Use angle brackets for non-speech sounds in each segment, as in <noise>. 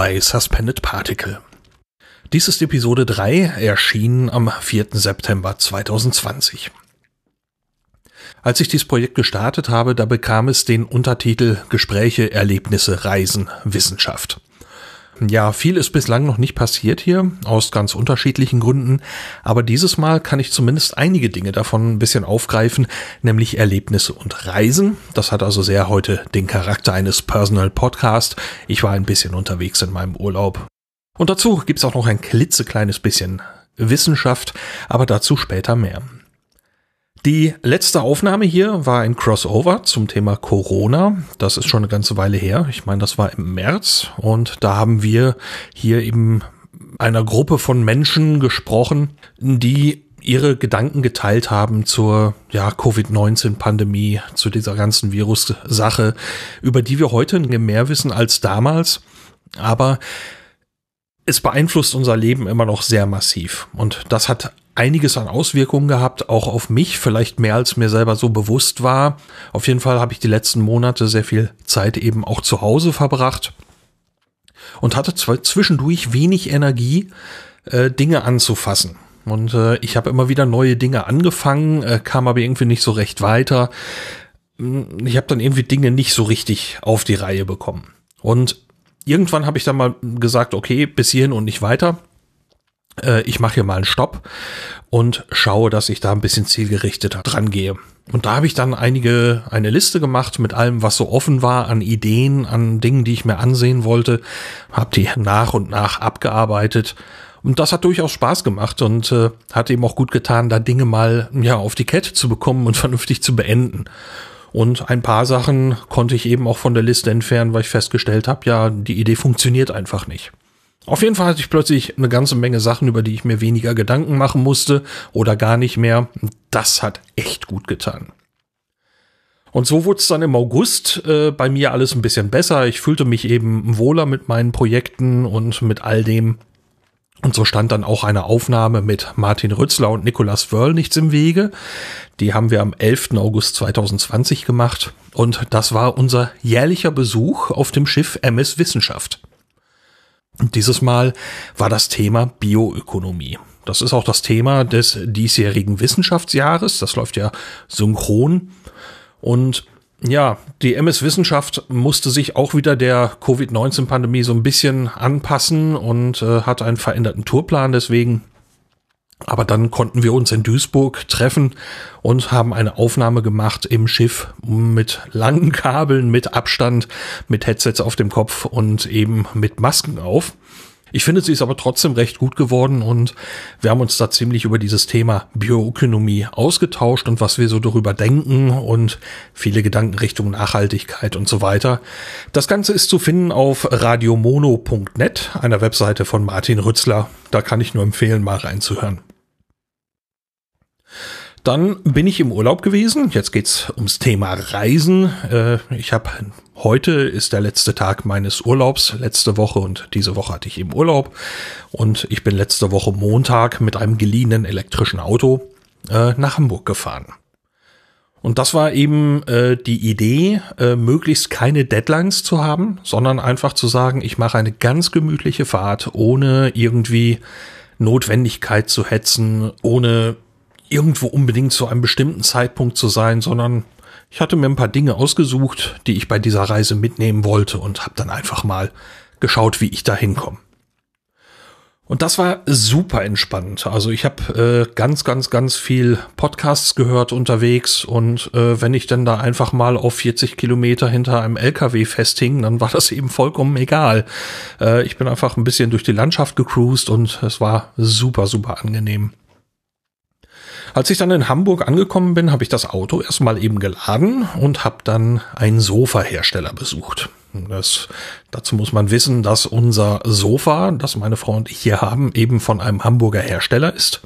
bei Suspended Particle. Dies ist Episode 3, erschienen am 4. September 2020. Als ich dieses Projekt gestartet habe, da bekam es den Untertitel Gespräche, Erlebnisse, Reisen, Wissenschaft. Ja, viel ist bislang noch nicht passiert hier, aus ganz unterschiedlichen Gründen, aber dieses Mal kann ich zumindest einige Dinge davon ein bisschen aufgreifen, nämlich Erlebnisse und Reisen. Das hat also sehr heute den Charakter eines Personal Podcast. Ich war ein bisschen unterwegs in meinem Urlaub. Und dazu gibt's auch noch ein klitzekleines bisschen Wissenschaft, aber dazu später mehr. Die letzte Aufnahme hier war ein Crossover zum Thema Corona. Das ist schon eine ganze Weile her. Ich meine, das war im März und da haben wir hier eben einer Gruppe von Menschen gesprochen, die ihre Gedanken geteilt haben zur ja, Covid-19-Pandemie, zu dieser ganzen Virus-Sache, über die wir heute mehr wissen als damals. Aber es beeinflusst unser Leben immer noch sehr massiv. Und das hat einiges an Auswirkungen gehabt, auch auf mich, vielleicht mehr als mir selber so bewusst war. Auf jeden Fall habe ich die letzten Monate sehr viel Zeit eben auch zu Hause verbracht und hatte zwischendurch wenig Energie, äh, Dinge anzufassen. Und äh, ich habe immer wieder neue Dinge angefangen, äh, kam aber irgendwie nicht so recht weiter. Ich habe dann irgendwie Dinge nicht so richtig auf die Reihe bekommen. Und irgendwann habe ich dann mal gesagt, okay, bis hierhin und nicht weiter. Äh, ich mache hier mal einen Stopp und schaue, dass ich da ein bisschen zielgerichteter dran gehe. Und da habe ich dann einige, eine Liste gemacht mit allem, was so offen war an Ideen, an Dingen, die ich mir ansehen wollte, habe die nach und nach abgearbeitet. Und das hat durchaus Spaß gemacht und äh, hat eben auch gut getan, da Dinge mal ja auf die Kette zu bekommen und <laughs> vernünftig zu beenden. Und ein paar Sachen konnte ich eben auch von der Liste entfernen, weil ich festgestellt habe, ja, die Idee funktioniert einfach nicht. Auf jeden Fall hatte ich plötzlich eine ganze Menge Sachen, über die ich mir weniger Gedanken machen musste oder gar nicht mehr. Das hat echt gut getan. Und so wurde es dann im August äh, bei mir alles ein bisschen besser. Ich fühlte mich eben wohler mit meinen Projekten und mit all dem, und so stand dann auch eine Aufnahme mit Martin Rützler und Nicolas Wörl nichts im Wege. Die haben wir am 11. August 2020 gemacht. Und das war unser jährlicher Besuch auf dem Schiff MS Wissenschaft. Und dieses Mal war das Thema Bioökonomie. Das ist auch das Thema des diesjährigen Wissenschaftsjahres. Das läuft ja synchron. Und ja, die MS Wissenschaft musste sich auch wieder der Covid-19-Pandemie so ein bisschen anpassen und äh, hat einen veränderten Tourplan deswegen. Aber dann konnten wir uns in Duisburg treffen und haben eine Aufnahme gemacht im Schiff mit langen Kabeln, mit Abstand, mit Headsets auf dem Kopf und eben mit Masken auf. Ich finde, sie ist aber trotzdem recht gut geworden und wir haben uns da ziemlich über dieses Thema Bioökonomie ausgetauscht und was wir so darüber denken und viele Gedanken Richtung Nachhaltigkeit und so weiter. Das Ganze ist zu finden auf radiomono.net, einer Webseite von Martin Rützler. Da kann ich nur empfehlen, mal reinzuhören. Dann bin ich im Urlaub gewesen. Jetzt geht's ums Thema Reisen. Äh, ich habe heute ist der letzte Tag meines Urlaubs. Letzte Woche und diese Woche hatte ich eben Urlaub. Und ich bin letzte Woche Montag mit einem geliehenen elektrischen Auto äh, nach Hamburg gefahren. Und das war eben äh, die Idee, äh, möglichst keine Deadlines zu haben, sondern einfach zu sagen, ich mache eine ganz gemütliche Fahrt, ohne irgendwie Notwendigkeit zu hetzen, ohne irgendwo unbedingt zu einem bestimmten Zeitpunkt zu sein, sondern ich hatte mir ein paar Dinge ausgesucht, die ich bei dieser Reise mitnehmen wollte und habe dann einfach mal geschaut, wie ich da hinkomme. Und das war super entspannt. Also ich habe äh, ganz, ganz, ganz viel Podcasts gehört unterwegs und äh, wenn ich dann da einfach mal auf 40 Kilometer hinter einem LKW festhing, dann war das eben vollkommen egal. Äh, ich bin einfach ein bisschen durch die Landschaft gecruised und es war super, super angenehm. Als ich dann in Hamburg angekommen bin, habe ich das Auto erstmal eben geladen und habe dann einen Sofahersteller besucht. Das, dazu muss man wissen, dass unser Sofa, das meine Frau und ich hier haben, eben von einem Hamburger Hersteller ist.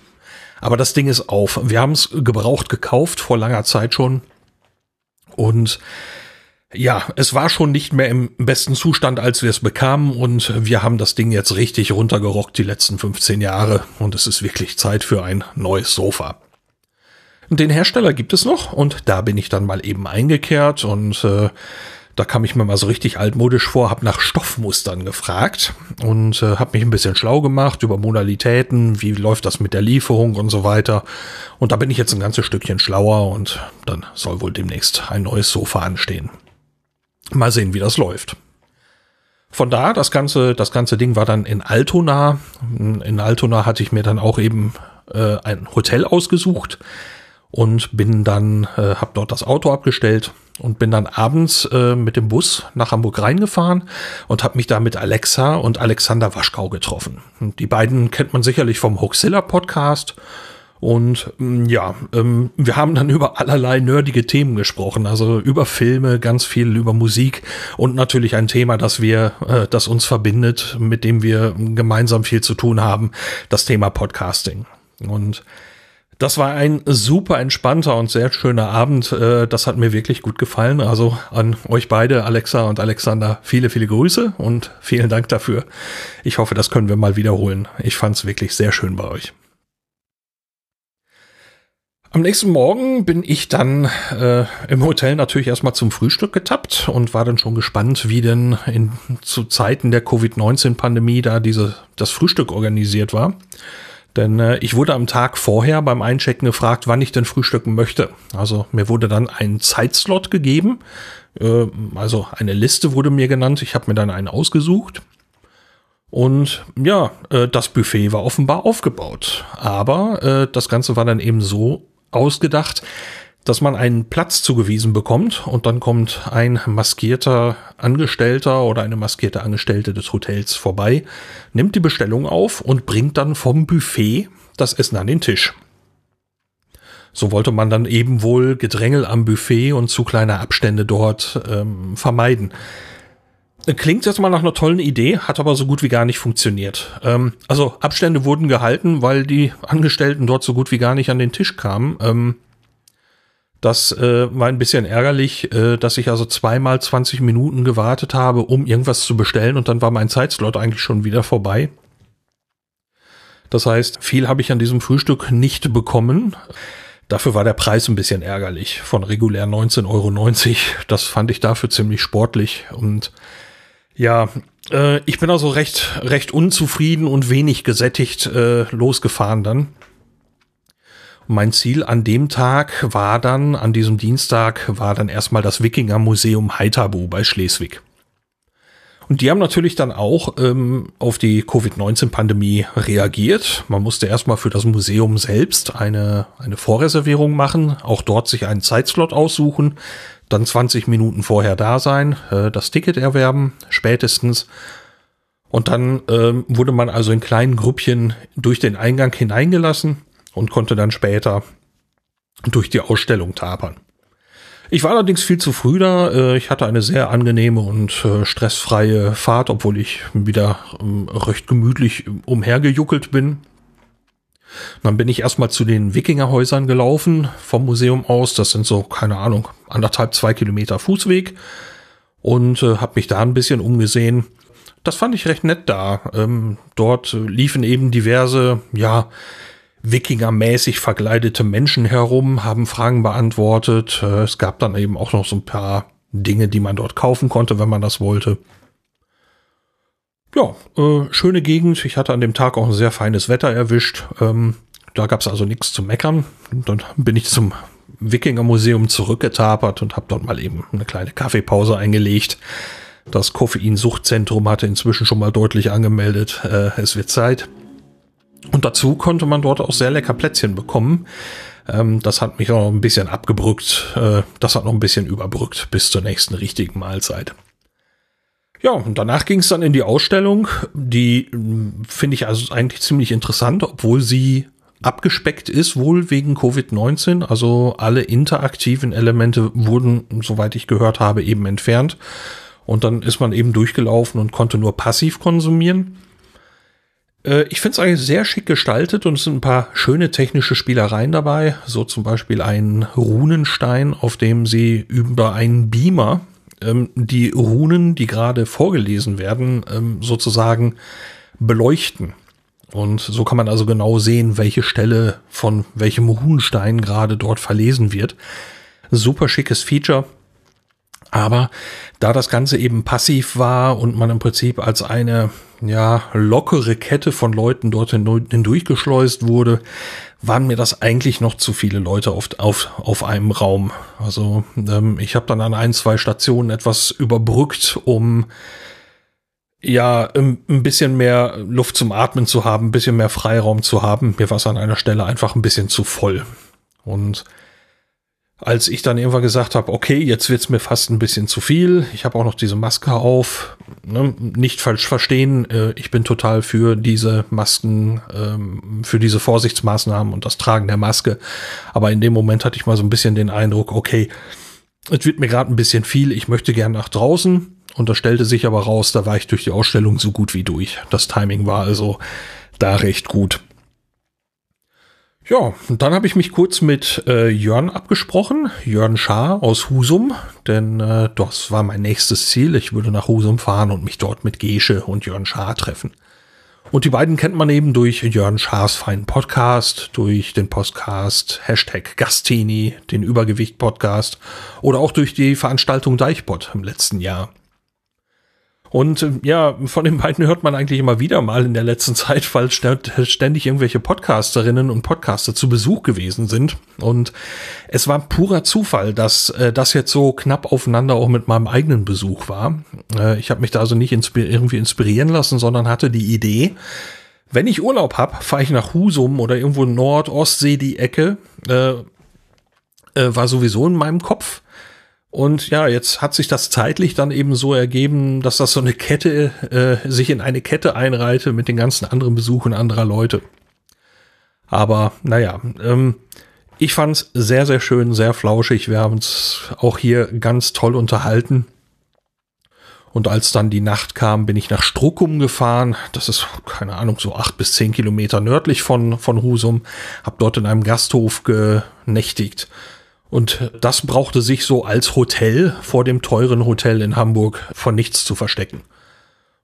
Aber das Ding ist auf. Wir haben es gebraucht gekauft, vor langer Zeit schon. Und ja, es war schon nicht mehr im besten Zustand, als wir es bekamen und wir haben das Ding jetzt richtig runtergerockt die letzten 15 Jahre und es ist wirklich Zeit für ein neues Sofa. Den Hersteller gibt es noch und da bin ich dann mal eben eingekehrt und äh, Da kam ich mir mal so richtig altmodisch vor, habe nach Stoffmustern gefragt und äh, habe mich ein bisschen schlau gemacht über Modalitäten, wie läuft das mit der Lieferung und so weiter. Und da bin ich jetzt ein ganzes Stückchen schlauer und dann soll wohl demnächst ein neues Sofa anstehen. Mal sehen, wie das läuft. Von da, das ganze, das ganze Ding war dann in Altona. In Altona hatte ich mir dann auch eben äh, ein Hotel ausgesucht und bin dann, äh, habe dort das Auto abgestellt und bin dann abends äh, mit dem Bus nach Hamburg reingefahren und habe mich da mit Alexa und Alexander Waschkau getroffen. Und die beiden kennt man sicherlich vom Hoaxilla Podcast. Und mm, ja, ähm, wir haben dann <laughs> über allerlei nerdige Themen gesprochen, also über Filme, ganz viel über Musik und natürlich ein Thema, das wir, äh, das uns verbindet, mit dem wir gemeinsam viel zu tun haben, das Thema Podcasting. Und das war ein super entspannter und sehr schöner Abend. Äh, das hat mir wirklich gut gefallen. Also an euch beide, Alexa und Alexander, viele, viele Grüße und vielen Dank dafür. Ich hoffe, das können wir mal wiederholen. Ich fand es wirklich sehr schön bei euch. Am nächsten Morgen bin ich dann äh, im Hotel natürlich erstmal zum Frühstück getappt und war dann schon gespannt, wie denn in, zu Zeiten der Covid-19-Pandemie da diese, das Frühstück organisiert war. Denn äh, ich wurde am Tag vorher beim Einchecken gefragt, wann ich denn frühstücken möchte. Also mir wurde dann ein Zeitslot gegeben. Äh, also eine Liste wurde mir genannt. Ich habe mir dann einen ausgesucht. Und ja, äh, das Buffet war offenbar aufgebaut. Aber äh, das Ganze war dann eben so ausgedacht, dass man einen Platz zugewiesen bekommt und dann kommt ein maskierter Angestellter oder eine maskierte Angestellte des Hotels vorbei, nimmt die Bestellung auf und bringt dann vom Buffet das Essen an den Tisch. So wollte man dann eben wohl Gedrängel am Buffet und zu kleine Abstände dort ähm, vermeiden. Klingt jetzt mal nach einer tollen Idee, hat aber so gut wie gar nicht funktioniert. Ähm, also Abstände wurden gehalten, weil die Angestellten dort so gut wie gar nicht an den Tisch kamen. Ähm, das äh, war ein bisschen ärgerlich, äh, dass ich also zweimal 20 Minuten gewartet habe, um irgendwas zu bestellen und dann war mein Zeitslot eigentlich schon wieder vorbei. Das heißt, viel habe ich an diesem Frühstück nicht bekommen. Dafür war der Preis ein bisschen ärgerlich. Von regulär 19,90 Euro. Das fand ich dafür ziemlich sportlich. Und ja, äh, ich bin also recht, recht unzufrieden und wenig gesättigt äh, losgefahren dann. Mein Ziel an dem Tag war dann, an diesem Dienstag, war dann erstmal das Wikinger-Museum Heiterbu bei Schleswig. Und die haben natürlich dann auch ähm, auf die Covid-19-Pandemie reagiert. Man musste erstmal für das Museum selbst eine, eine Vorreservierung machen, auch dort sich einen Zeitslot aussuchen, dann 20 Minuten vorher da sein, äh, das Ticket erwerben, spätestens. Und dann ähm, wurde man also in kleinen Grüppchen durch den Eingang hineingelassen und konnte dann später durch die Ausstellung tapern. Ich war allerdings viel zu früh da. Äh, ich hatte eine sehr angenehme und äh, stressfreie Fahrt, obwohl ich wieder ähm, recht gemütlich umhergejuckelt bin. Dann bin ich erstmal zu den Wikingerhäusern gelaufen vom Museum aus. Das sind so, keine Ahnung, anderthalb, zwei Kilometer Fußweg. Und äh, habe mich da ein bisschen umgesehen. Das fand ich recht nett da. Ähm, dort liefen eben diverse, ja, Wikinger-mäßig verkleidete Menschen herum, haben Fragen beantwortet. Äh, es gab dann eben auch noch so ein paar Dinge, die man dort kaufen konnte, wenn man das wollte. Ja, äh, schöne Gegend. Ich hatte an dem Tag auch ein sehr feines Wetter erwischt. Ähm, da gab es also nichts zu meckern. Dann bin ich zum Wikinger-Museum zurückgetapert und habe dort mal eben eine kleine Kaffeepause eingelegt. Das Koffeinsuchtzentrum hatte inzwischen schon mal deutlich angemeldet. Äh, es wird Zeit. Und dazu konnte man dort auch sehr lecker Plätzchen bekommen. Ähm, das hat mich auch noch ein bisschen abgebrückt. Äh, das hat noch ein bisschen überbrückt bis zur nächsten richtigen Mahlzeit. Ja, und danach ging es dann in die Ausstellung. Die hm, finde ich also eigentlich ziemlich interessant, obwohl sie abgespeckt ist, wohl wegen Covid-19. Also alle interaktiven Elemente wurden, soweit ich gehört habe, eben entfernt. Und dann ist man eben durchgelaufen und konnte nur passiv konsumieren. Äh, ich finde es eigentlich sehr schick gestaltet und es sind ein paar schöne technische Spielereien dabei. So zum Beispiel ein Runenstein, auf dem sie über einen Beamer ähm, die Runen, die gerade vorgelesen werden, ähm, sozusagen beleuchten. Und so kann man also genau sehen, welche Stelle von welchem Runenstein gerade dort verlesen wird. Super schickes Feature. Aber da das Ganze eben passiv war und man im Prinzip als eine ja lockere Kette von Leuten dort hindurchgeschleust wurde, waren mir das eigentlich noch zu viele Leute auf, auf, auf einem Raum. Also ähm, ich habe dann an ein, zwei Stationen etwas überbrückt, um ja ein bisschen mehr Luft zum Atmen zu haben, ein bisschen mehr Freiraum zu haben. Mir war es an einer Stelle einfach ein bisschen zu voll. Und als ich dann irgendwann gesagt habe, okay, jetzt wird's mir fast ein bisschen zu viel, ich habe auch noch diese Maske auf, ne, nicht falsch verstehen, äh, ich bin total für diese Masken, ähm, für diese Vorsichtsmaßnahmen und das Tragen der Maske, aber in dem Moment hatte ich mal so ein bisschen den Eindruck, okay, es wird mir gerade ein bisschen viel, ich möchte gern nach draußen und das stellte sich aber raus, da war ich durch die Ausstellung so gut wie durch. Das Timing war also da recht gut. Ja, und dann habe ich mich kurz mit äh, Jörn abgesprochen, Jörn Schaar aus Husum, denn äh, das war mein nächstes Ziel. Ich würde nach Husum fahren und mich dort mit Gesche und Jörn Schaar treffen. Und die beiden kennt man eben durch Jörn Schaars feinen Podcast, durch den Podcast Hashtag Gastini, den Übergewicht-Podcast oder auch durch die Veranstaltung Deichbot im letzten Jahr. Und äh, ja, von den beiden hört man eigentlich immer wieder mal in der letzten Zeit, weil ständig irgendwelche Podcasterinnen und Podcaster zu Besuch gewesen sind. Und es war purer Zufall, dass äh, das jetzt so knapp aufeinander auch mit meinem eigenen Besuch war. Äh, ich habe mich da also nicht inspir irgendwie inspirieren lassen, sondern hatte die Idee, wenn ich Urlaub hab, fahre ich nach Husum oder irgendwo Nord, Ostsee die Ecke. Äh, äh, war sowieso in meinem Kopf. Und ja, jetzt hat sich das zeitlich dann eben so ergeben, dass das so eine Kette, äh, sich in eine Kette einreihte mit den ganzen anderen Besuchen anderer Leute. Aber naja, ähm, ich fand's sehr, sehr schön, sehr flauschig. Wir haben uns auch hier ganz toll unterhalten. Und als dann die Nacht kam, bin ich nach Struckum gefahren. Das ist, keine Ahnung, so acht bis zehn Kilometer nördlich von, von Husum. Hab dort in einem Gasthof genächtigt. Und das brauchte sich so als Hotel vor dem teuren Hotel in Hamburg von nichts zu verstecken.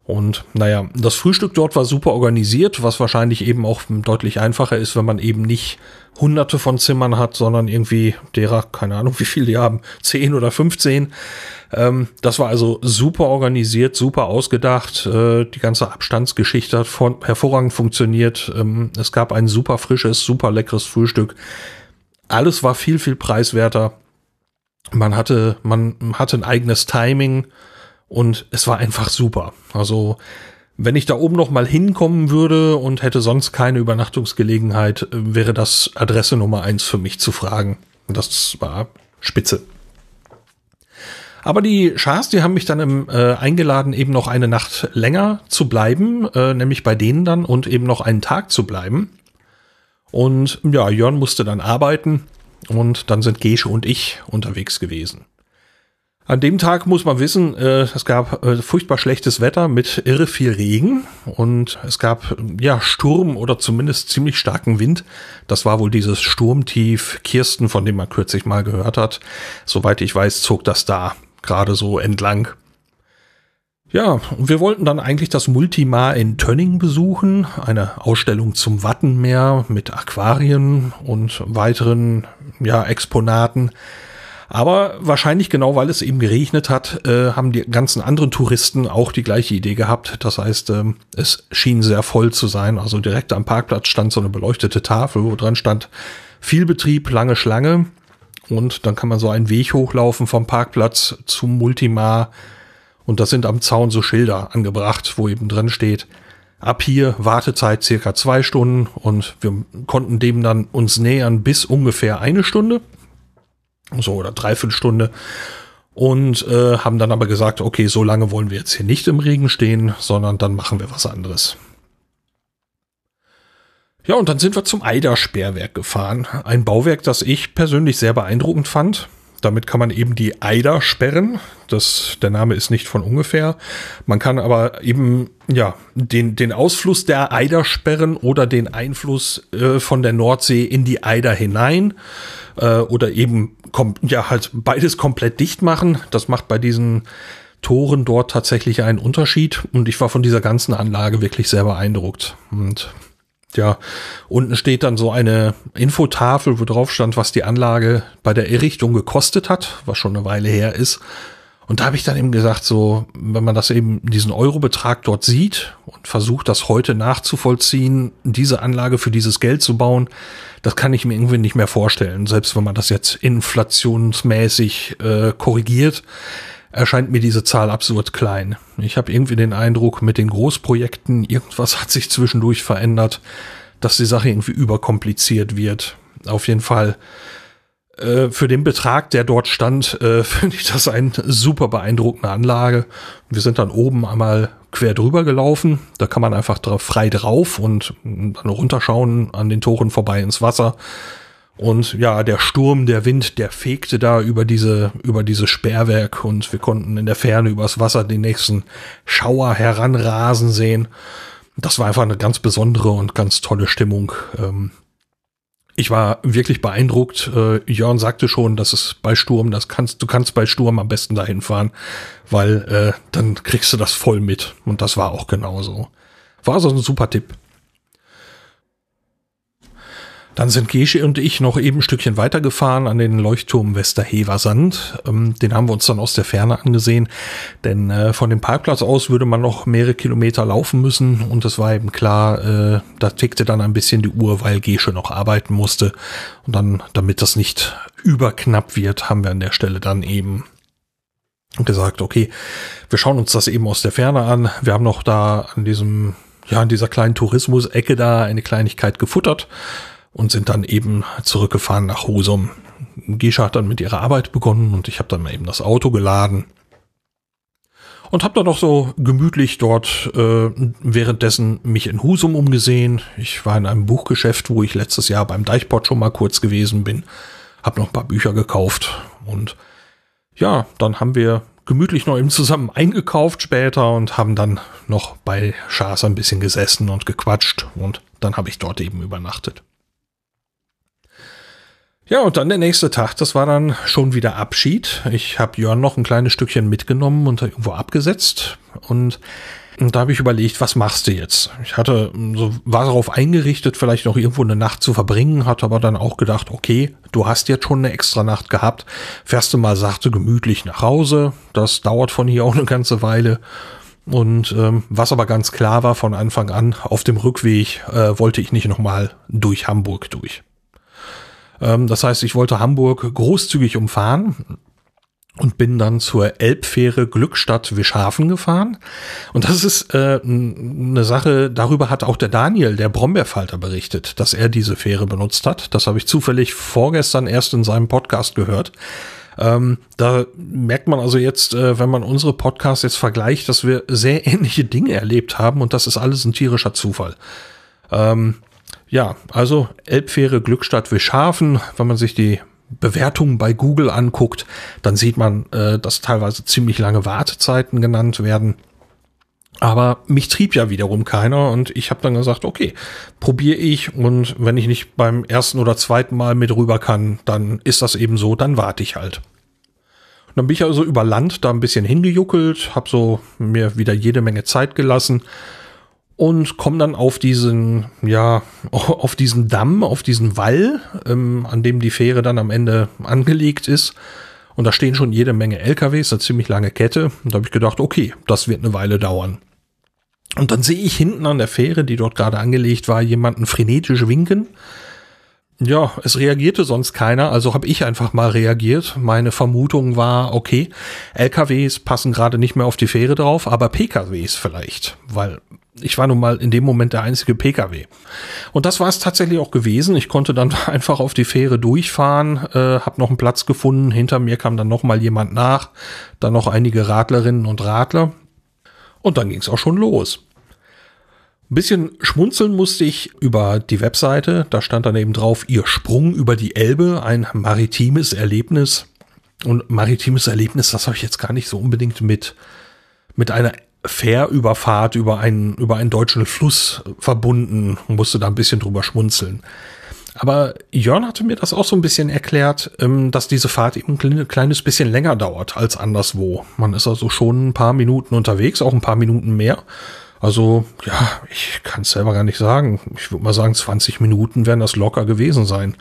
Und naja, das Frühstück dort war super organisiert, was wahrscheinlich eben auch deutlich einfacher ist, wenn man eben nicht hunderte von Zimmern hat, sondern irgendwie derer, keine Ahnung, <laughs> wie viele die haben, zehn oder 15. Ähm, das war also super organisiert, super ausgedacht. Äh, die ganze Abstandsgeschichte hat von, hervorragend funktioniert. Ähm, es gab ein super frisches, super leckeres Frühstück alles war viel, viel preiswerter. Man hatte, man hatte ein eigenes Timing und es war einfach super. Also, wenn ich da oben noch mal hinkommen würde und hätte sonst keine Übernachtungsgelegenheit, wäre das Adresse Nummer eins für mich zu fragen. Das war spitze. Aber die Schars, die haben mich dann im, äh, eingeladen, eben noch eine Nacht länger zu bleiben, äh, nämlich bei denen dann und eben noch einen Tag zu bleiben. Und ja, Jörn musste dann arbeiten und dann sind Gesche und ich unterwegs gewesen. An dem Tag muss man wissen, äh, es gab äh, furchtbar schlechtes Wetter mit irre viel Regen und es gab ja Sturm oder zumindest ziemlich starken Wind. Das war wohl dieses Sturmtief Kirsten, von dem man kürzlich mal gehört hat. Soweit ich weiß, zog das da gerade so entlang. Ja, wir wollten dann eigentlich das Multimar in Tönning besuchen, eine Ausstellung zum Wattenmeer mit Aquarien und weiteren ja, Exponaten. Aber wahrscheinlich genau, weil es eben geregnet hat, äh, haben die ganzen anderen Touristen auch die gleiche Idee gehabt. Das heißt, äh, es schien sehr voll zu sein. Also direkt am Parkplatz stand so eine beleuchtete Tafel, wo dran stand viel Betrieb, lange Schlange. Und dann kann man so einen Weg hochlaufen vom Parkplatz zum Multimar und da sind am Zaun so Schilder angebracht, wo eben drin steht, ab hier Wartezeit circa zwei Stunden und wir konnten dem dann uns nähern bis ungefähr eine Stunde. So oder dreiviertel Stunde. Und äh, haben dann aber gesagt, okay, so lange wollen wir jetzt hier nicht im Regen stehen, sondern dann machen wir was anderes. Ja, und dann sind wir zum Eidersperrwerk gefahren. Ein Bauwerk, das ich persönlich sehr beeindruckend fand. Damit kann man eben die Eider sperren. Das, der Name ist nicht von ungefähr. Man kann aber eben, ja, den, den Ausfluss der Eider sperren oder den Einfluss äh, von der Nordsee in die Eider hinein. Äh, oder eben, kom ja, halt beides komplett dicht machen. Das macht bei diesen Toren dort tatsächlich einen Unterschied. Und ich war von dieser ganzen Anlage wirklich sehr beeindruckt. Und ja, unten steht dann so eine Infotafel, wo drauf stand, was die Anlage bei der Errichtung gekostet hat, was schon eine Weile her ist. Und da habe ich dann eben gesagt, so, wenn man das eben, diesen Eurobetrag dort sieht und versucht, das heute nachzuvollziehen, diese Anlage für dieses Geld zu bauen, das kann ich mir irgendwie nicht mehr vorstellen. Selbst wenn man das jetzt inflationsmäßig äh, korrigiert, erscheint mir diese Zahl absurd klein. Ich habe irgendwie den Eindruck, mit den Großprojekten, irgendwas hat sich zwischendurch verändert, dass die Sache irgendwie überkompliziert wird. Auf jeden Fall äh, für den Betrag, der dort stand, äh, <laughs> finde ich das eine super beeindruckende Anlage. Wir sind dann oben einmal quer drüber gelaufen. Da kann man einfach frei drauf und dann runterschauen an den Toren vorbei ins Wasser. Und ja, der Sturm, der Wind, der fegte da über diese, über dieses Sperrwerk und wir konnten in der Ferne übers Wasser den nächsten Schauer heranrasen sehen. Das war einfach eine ganz besondere und ganz tolle Stimmung. Ähm, ich war wirklich beeindruckt. Äh, Jörn sagte schon, dass es bei Sturm, das kannst, du kannst bei Sturm am besten dahin fahren, weil äh, dann kriegst du das voll mit. Und das war auch genauso. War so ein super Tipp. Dann sind Gesche und ich noch eben ein Stückchen weitergefahren an den Leuchtturm Westerhever-Sand. Ähm, den haben wir uns dann aus der Ferne angesehen, denn äh, von dem Parkplatz aus würde man noch mehrere Kilometer laufen müssen und es war eben klar, äh, da tickte dann ein bisschen die Uhr, weil Gesche noch arbeiten musste. Und dann, damit das nicht überknapp wird, haben wir an der Stelle dann eben gesagt, okay, wir schauen uns das eben aus der Ferne an. Wir haben noch da an diesem, ja, an dieser kleinen Tourismus-Ecke da eine Kleinigkeit gefuttert und sind dann eben zurückgefahren nach Husum. Gescha hat dann mit ihrer Arbeit begonnen und ich habe dann mal eben das Auto geladen und habe dann noch so gemütlich dort äh, währenddessen mich in Husum umgesehen. Ich war in einem Buchgeschäft, wo ich letztes Jahr beim Deichpot schon mal kurz gewesen bin, habe noch ein paar Bücher gekauft und ja, dann haben wir gemütlich noch eben zusammen eingekauft später und haben dann noch bei Schaas ein bisschen gesessen und gequatscht und dann habe ich dort eben übernachtet. Ja, und dann der nächste Tag, das war dann schon wieder Abschied. Ich habe Jörn noch ein kleines Stückchen mitgenommen und irgendwo abgesetzt. Und, und da habe ich überlegt, was machst du jetzt? Ich hatte so war darauf eingerichtet, vielleicht noch irgendwo eine Nacht zu verbringen, hatte aber dann auch gedacht, okay, du hast jetzt schon eine extra Nacht gehabt, fährst du mal sachte gemütlich nach Hause. Das dauert von hier auch eine ganze Weile. Und ähm, was aber ganz klar war von Anfang an, auf dem Rückweg äh, wollte ich nicht nochmal durch Hamburg durch. Ähm, das heißt, ich wollte Hamburg großzügig umfahren und bin dann zur Elbfähre Glückstadt Wischhafen gefahren. Und das ist äh, eine Sache, darüber hat auch der Daniel, der Brombeerfalter, berichtet, dass er diese Fähre benutzt hat. Das habe ich zufällig vorgestern erst in seinem Podcast gehört. Ähm, da merkt man also jetzt, äh, wenn man unsere Podcasts jetzt vergleicht, dass wir sehr ähnliche Dinge erlebt haben und das ist alles ein tierischer Zufall. Ähm, ja, also Elbfähre Glückstadt Wischhafen, wenn man sich die Bewertungen bei Google anguckt, dann sieht man, äh, dass teilweise ziemlich lange Wartezeiten genannt werden. Aber mich trieb ja wiederum keiner und ich habe dann gesagt, okay, probiere ich und wenn ich nicht beim ersten oder zweiten Mal mit rüber kann, dann ist das eben so, dann warte ich halt. Und dann bin ich also über Land da ein bisschen hingejuckelt, habe so mir wieder jede Menge Zeit gelassen und kommen dann auf diesen, ja, <laughs> auf diesen Damm, auf diesen Wall, ähm, an dem die Fähre dann am Ende angelegt ist. Und da stehen schon jede Menge LKWs, eine ziemlich lange Kette. Und da habe ich gedacht, okay, das wird eine Weile dauern. Und dann sehe ich hinten an der Fähre, die dort gerade angelegt war, jemanden frenetisch winken. Ja, es reagierte sonst keiner, also habe ich einfach mal reagiert. Meine Vermutung war, okay, LKWs passen gerade nicht mehr auf die Fähre drauf, aber PKWs vielleicht, weil ich war nun mal in dem Moment der einzige Pkw. Und das war es tatsächlich auch gewesen. Ich konnte dann <laughs> einfach auf die Fähre durchfahren, äh, habe noch einen Platz gefunden. Hinter mir kam dann noch mal jemand nach, dann noch einige Radlerinnen und Radler. Und dann ging es auch schon los. Ein bisschen schmunzeln musste ich über die Webseite. Da stand dann eben drauf, ihr Sprung über die Elbe, ein maritimes Erlebnis. Und maritimes Erlebnis, das habe ich jetzt gar nicht so unbedingt mit, mit einer Fährüberfahrt über einen, über einen deutschen Fluss verbunden und musste da ein bisschen drüber schmunzeln. Aber Jörn hatte mir das auch so ein bisschen erklärt, ähm, dass diese Fahrt eben ein kleines bisschen länger dauert als anderswo. Man ist also schon ein paar Minuten unterwegs, auch ein paar Minuten mehr. Also, ja, ich kann es selber gar nicht sagen. Ich würde mal sagen, 20 Minuten werden das locker gewesen sein.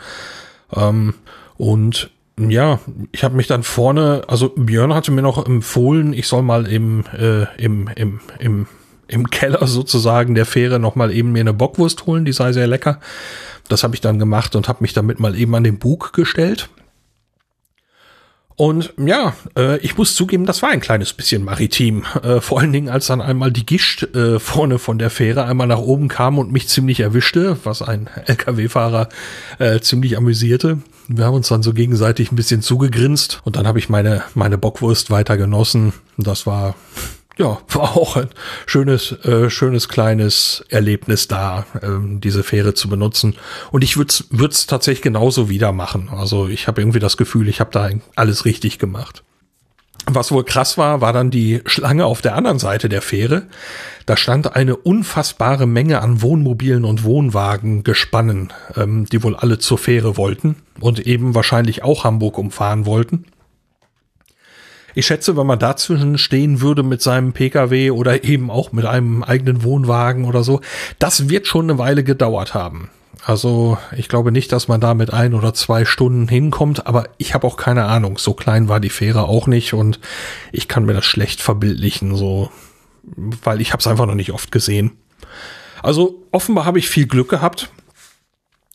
Ähm, und ja, ich habe mich dann vorne, also Björn hatte mir noch empfohlen, ich soll mal im, äh, im, im, im, im Keller sozusagen der Fähre noch mal eben mir eine Bockwurst holen, die sei sehr lecker. Das habe ich dann gemacht und habe mich damit mal eben an den Bug gestellt. Und ja, äh, ich muss zugeben, das war ein kleines bisschen maritim. Äh, vor allen Dingen, als dann einmal die Gischt äh, vorne von der Fähre einmal nach oben kam und mich ziemlich erwischte, was ein LKW-Fahrer äh, ziemlich amüsierte. Wir haben uns dann so gegenseitig ein bisschen zugegrinst und dann habe ich meine, meine Bockwurst weiter genossen. Das war ja, <laughs> war auch ein schönes, äh, schönes kleines Erlebnis da, ähm, diese Fähre zu benutzen. Und ich würde es tatsächlich genauso wieder machen. Also ich habe irgendwie das Gefühl, ich habe da alles richtig gemacht. Was wohl krass war, war dann die Schlange auf der anderen Seite der Fähre. Da stand eine unfassbare Menge an Wohnmobilen und Wohnwagen gespannen, ähm, die wohl alle zur Fähre wollten und eben wahrscheinlich auch Hamburg umfahren wollten. Ich schätze, wenn man dazwischen stehen würde mit seinem Pkw oder eben auch mit einem eigenen Wohnwagen oder so, das wird schon eine Weile gedauert haben. Also ich glaube nicht, dass man da mit ein oder zwei Stunden hinkommt, aber ich habe auch keine Ahnung. So klein war die Fähre auch nicht und ich kann mir das schlecht verbildlichen, so, weil ich habe es einfach noch nicht oft gesehen. Also offenbar habe ich viel Glück gehabt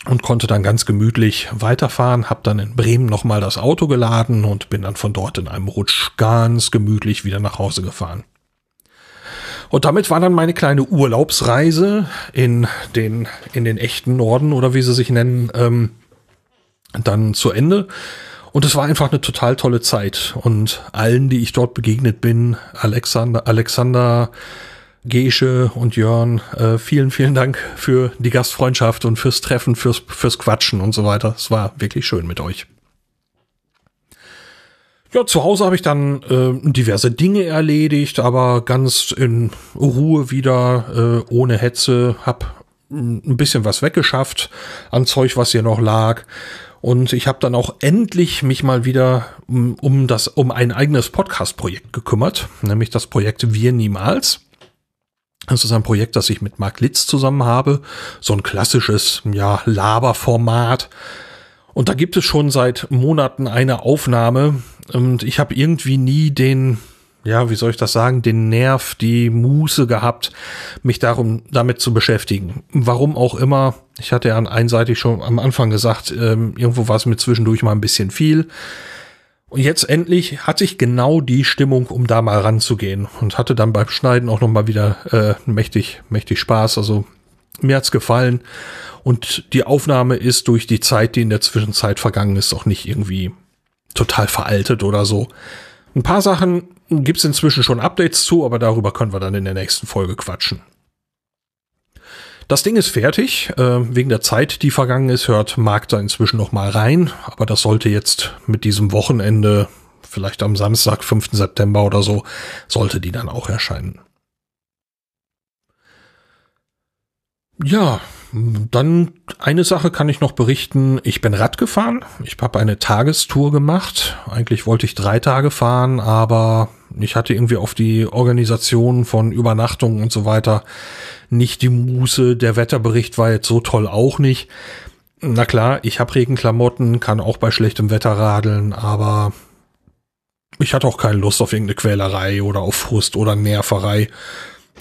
und konnte dann ganz gemütlich weiterfahren, habe dann in Bremen nochmal das Auto geladen und bin dann von dort in einem Rutsch ganz gemütlich wieder nach Hause gefahren. Und damit war dann meine kleine Urlaubsreise in den, in den echten Norden oder wie sie sich nennen, ähm, dann zu Ende. Und es war einfach eine total tolle Zeit. Und allen, die ich dort begegnet bin, Alexander, Alexander, Gesche und Jörn, äh, vielen, vielen Dank für die Gastfreundschaft und fürs Treffen, fürs, fürs Quatschen und so weiter. Es war wirklich schön mit euch. Ja, zu Hause habe ich dann äh, diverse Dinge erledigt, aber ganz in Ruhe wieder, äh, ohne Hetze, hab ein bisschen was weggeschafft an Zeug, was hier noch lag. Und ich habe dann auch endlich mich mal wieder um, um das um ein eigenes Podcast-Projekt gekümmert, nämlich das Projekt Wir niemals. Das ist ein Projekt, das ich mit Mark Litz zusammen habe. So ein klassisches, ja, Laberformat. Und da gibt es schon seit Monaten eine Aufnahme. Und ich habe irgendwie nie den, ja, wie soll ich das sagen, den Nerv, die Muße gehabt, mich darum, damit zu beschäftigen. Warum auch immer. Ich hatte ja einseitig schon am Anfang gesagt, ähm, irgendwo war es mir zwischendurch mal ein bisschen viel. Und jetzt endlich hatte ich genau die Stimmung, um da mal ranzugehen und hatte dann beim Schneiden auch noch mal wieder äh, mächtig, mächtig Spaß. Also mir hat's gefallen und die Aufnahme ist durch die Zeit, die in der Zwischenzeit vergangen ist, auch nicht irgendwie total veraltet oder so. Ein paar Sachen gibt's inzwischen schon Updates zu, aber darüber können wir dann in der nächsten Folge quatschen. Das Ding ist fertig. Äh, wegen der Zeit, die vergangen ist, hört Marc da inzwischen noch mal rein. Aber das sollte jetzt mit diesem Wochenende, vielleicht am Samstag, 5. September oder so, sollte die dann auch erscheinen. Ja, dann eine Sache kann ich noch berichten. Ich bin Rad gefahren. Ich habe eine Tagestour gemacht. Eigentlich wollte ich drei Tage fahren, aber ich hatte irgendwie auf die Organisation von Übernachtungen und so weiter nicht die Muße. Der Wetterbericht war jetzt so toll auch nicht. Na klar, ich habe Regenklamotten, kann auch bei schlechtem Wetter radeln, aber ich hatte auch keine Lust auf irgendeine Quälerei oder auf Frust oder Nerverei.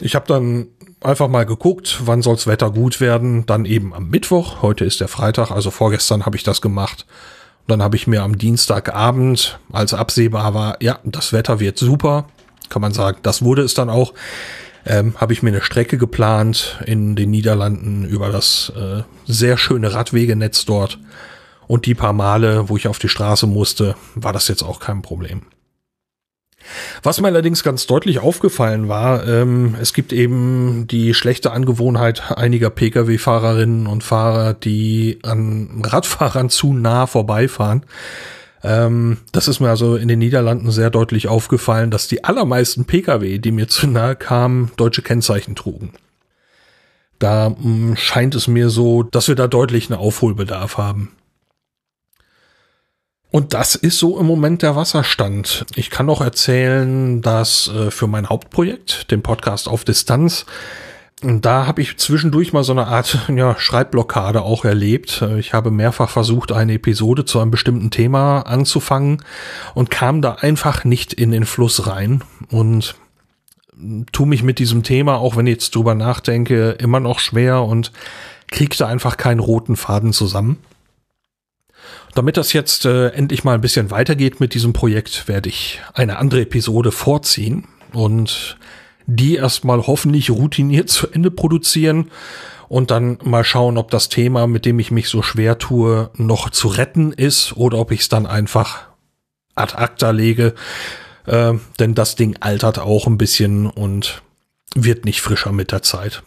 Ich habe dann einfach mal geguckt, wann soll's Wetter gut werden. Dann eben am Mittwoch. Heute ist der Freitag, also vorgestern habe ich das gemacht. Und dann habe ich mir am Dienstagabend, als absehbar war, ja, das Wetter wird super, kann man sagen, das wurde es dann auch, ähm, habe ich mir eine Strecke geplant in den Niederlanden über das äh, sehr schöne Radwegenetz dort. Und die paar Male, wo ich auf die Straße musste, war das jetzt auch kein Problem. Was mir allerdings ganz deutlich aufgefallen war, ähm, es gibt eben die schlechte Angewohnheit einiger Pkw-Fahrerinnen und Fahrer, die an Radfahrern zu nah vorbeifahren. Ähm, das ist mir also in den Niederlanden sehr deutlich aufgefallen, dass die allermeisten Pkw, die mir zu nahe kamen, deutsche Kennzeichen trugen. Da mh, hm, scheint es mir so, dass wir da deutlich einen Aufholbedarf haben. Und das ist so im Moment der Wasserstand. Ich kann noch erzählen, dass äh, für mein Hauptprojekt, den Podcast auf Distanz, da habe ich zwischendurch mal so eine Art <laughs> ja, Schreibblockade auch erlebt. Ich habe mehrfach versucht, eine Episode zu einem bestimmten Thema anzufangen und kam da einfach nicht in den Fluss rein und tu mich mit diesem Thema, auch wenn ich jetzt drüber nachdenke, immer noch schwer und kriegte einfach keinen roten Faden zusammen. Damit das jetzt äh, endlich mal ein bisschen weitergeht mit diesem Projekt, werde ich eine andere Episode vorziehen und die erstmal hoffentlich routiniert zu Ende produzieren und dann mal schauen, ob das Thema, mit dem ich mich so schwer tue, noch zu retten ist oder ob ich es dann einfach ad acta lege. Äh, denn das Ding altert auch ein bisschen und wird nicht frischer mit der Zeit.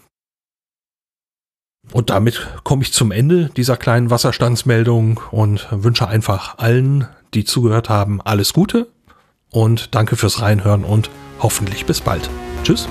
Und damit komme ich zum Ende dieser kleinen Wasserstandsmeldung und wünsche einfach allen, die zugehört haben, alles Gute und danke fürs Reinhören und hoffentlich bis bald. Tschüss.